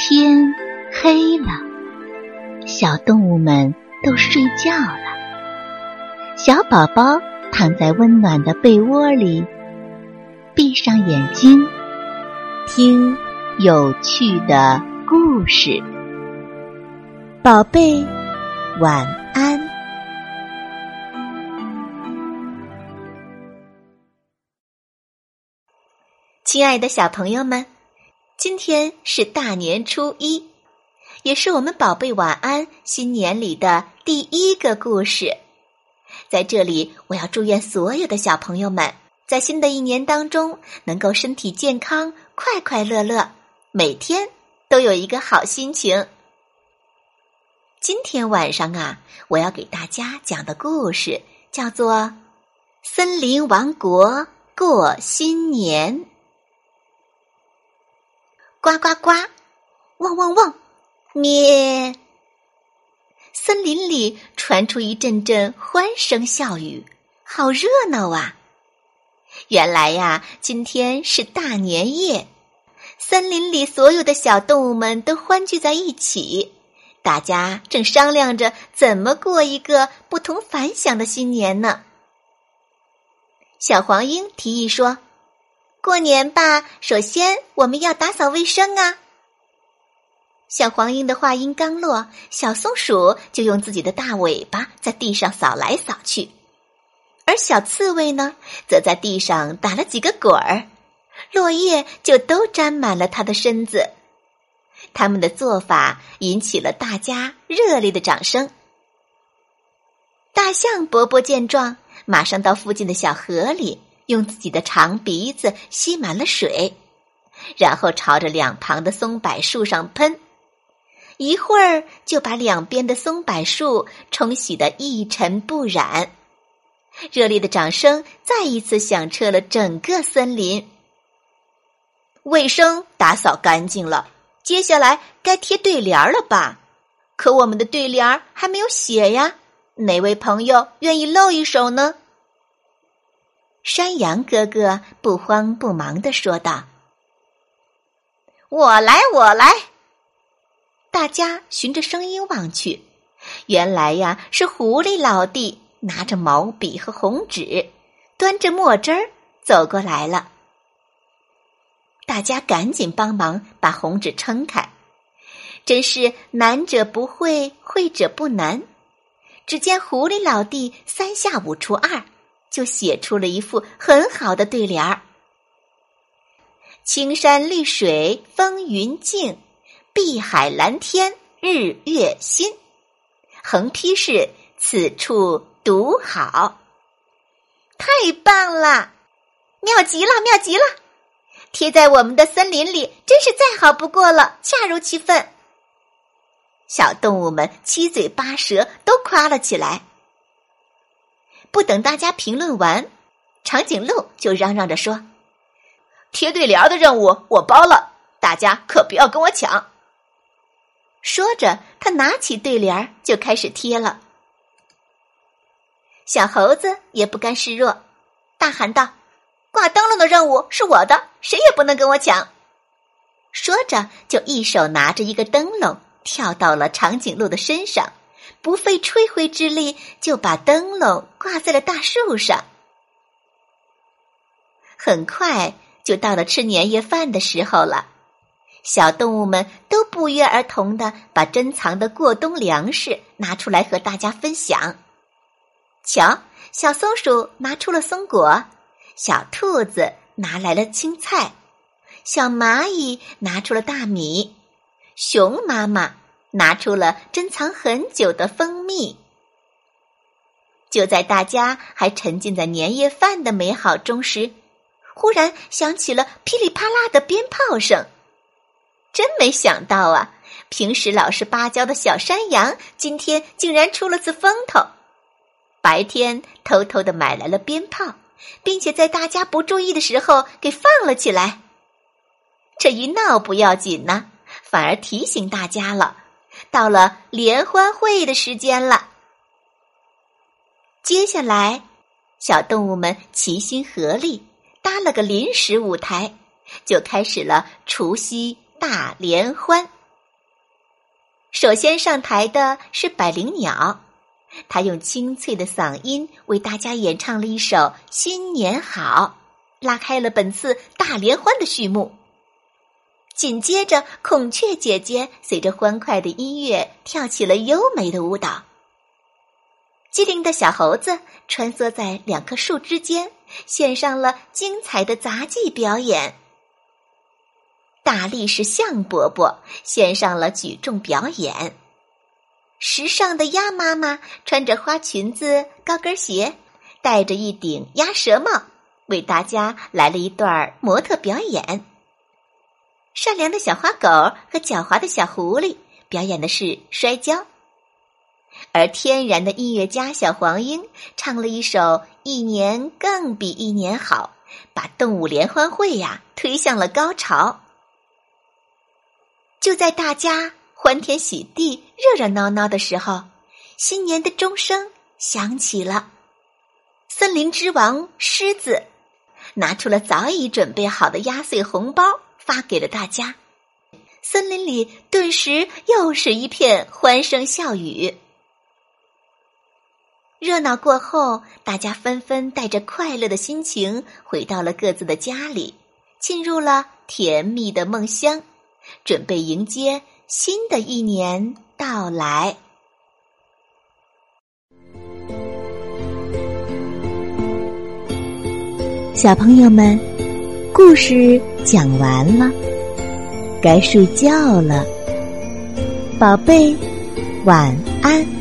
天黑了，小动物们都睡觉了。小宝宝躺在温暖的被窝里，闭上眼睛，听有趣的故事。宝贝，晚安。亲爱的小朋友们。今天是大年初一，也是我们宝贝晚安新年里的第一个故事。在这里，我要祝愿所有的小朋友们在新的一年当中能够身体健康、快快乐乐，每天都有一个好心情。今天晚上啊，我要给大家讲的故事叫做《森林王国过新年》。呱呱呱，汪汪汪，咩！森林里传出一阵阵欢声笑语，好热闹啊！原来呀，今天是大年夜，森林里所有的小动物们都欢聚在一起，大家正商量着怎么过一个不同凡响的新年呢。小黄莺提议说。过年吧，首先我们要打扫卫生啊。小黄莺的话音刚落，小松鼠就用自己的大尾巴在地上扫来扫去，而小刺猬呢，则在地上打了几个滚儿，落叶就都沾满了它的身子。他们的做法引起了大家热烈的掌声。大象伯伯见状，马上到附近的小河里。用自己的长鼻子吸满了水，然后朝着两旁的松柏树上喷，一会儿就把两边的松柏树冲洗得一尘不染。热烈的掌声再一次响彻了整个森林。卫生打扫干净了，接下来该贴对联了吧？可我们的对联还没有写呀，哪位朋友愿意露一手呢？山羊哥哥不慌不忙的说道：“我来，我来。”大家循着声音望去，原来呀是狐狸老弟拿着毛笔和红纸，端着墨汁儿走过来了。大家赶紧帮忙把红纸撑开，真是难者不会，会者不难。只见狐狸老弟三下五除二。就写出了一副很好的对联儿：“青山绿水风云静，碧海蓝天日月新。”横批是“此处独好”，太棒了，妙极了，妙极了！贴在我们的森林里，真是再好不过了，恰如其分。小动物们七嘴八舌都夸了起来。不等大家评论完，长颈鹿就嚷嚷着说：“贴对联的任务我包了，大家可不要跟我抢。”说着，他拿起对联就开始贴了。小猴子也不甘示弱，大喊道：“挂灯笼的任务是我的，谁也不能跟我抢！”说着，就一手拿着一个灯笼，跳到了长颈鹿的身上。不费吹灰之力，就把灯笼挂在了大树上。很快就到了吃年夜饭的时候了，小动物们都不约而同的把珍藏的过冬粮食拿出来和大家分享。瞧，小松鼠拿出了松果，小兔子拿来了青菜，小蚂蚁拿出了大米，熊妈妈。拿出了珍藏很久的蜂蜜。就在大家还沉浸在年夜饭的美好中时，忽然响起了噼里啪啦的鞭炮声。真没想到啊！平时老实巴交的小山羊，今天竟然出了次风头。白天偷偷的买来了鞭炮，并且在大家不注意的时候给放了起来。这一闹不要紧呢，反而提醒大家了。到了联欢会的时间了。接下来，小动物们齐心合力搭了个临时舞台，就开始了除夕大联欢。首先上台的是百灵鸟，它用清脆的嗓音为大家演唱了一首《新年好》，拉开了本次大联欢的序幕。紧接着，孔雀姐姐随着欢快的音乐跳起了优美的舞蹈。机灵的小猴子穿梭在两棵树之间，献上了精彩的杂技表演。大力士象伯伯献上了举重表演。时尚的鸭妈妈穿着花裙子、高跟鞋，戴着一顶鸭舌帽，为大家来了一段模特表演。善良的小花狗和狡猾的小狐狸表演的是摔跤。而天然的音乐家小黄莺唱了一首《一年更比一年好》，把动物联欢会呀推向了高潮。就在大家欢天喜地、热热闹闹的时候，新年的钟声响起了。森林之王狮子拿出了早已准备好的压岁红包，发给了大家。森林里顿时又是一片欢声笑语。热闹过后，大家纷纷带着快乐的心情回到了各自的家里，进入了甜蜜的梦乡，准备迎接新的一年到来。小朋友们，故事讲完了，该睡觉了，宝贝，晚安。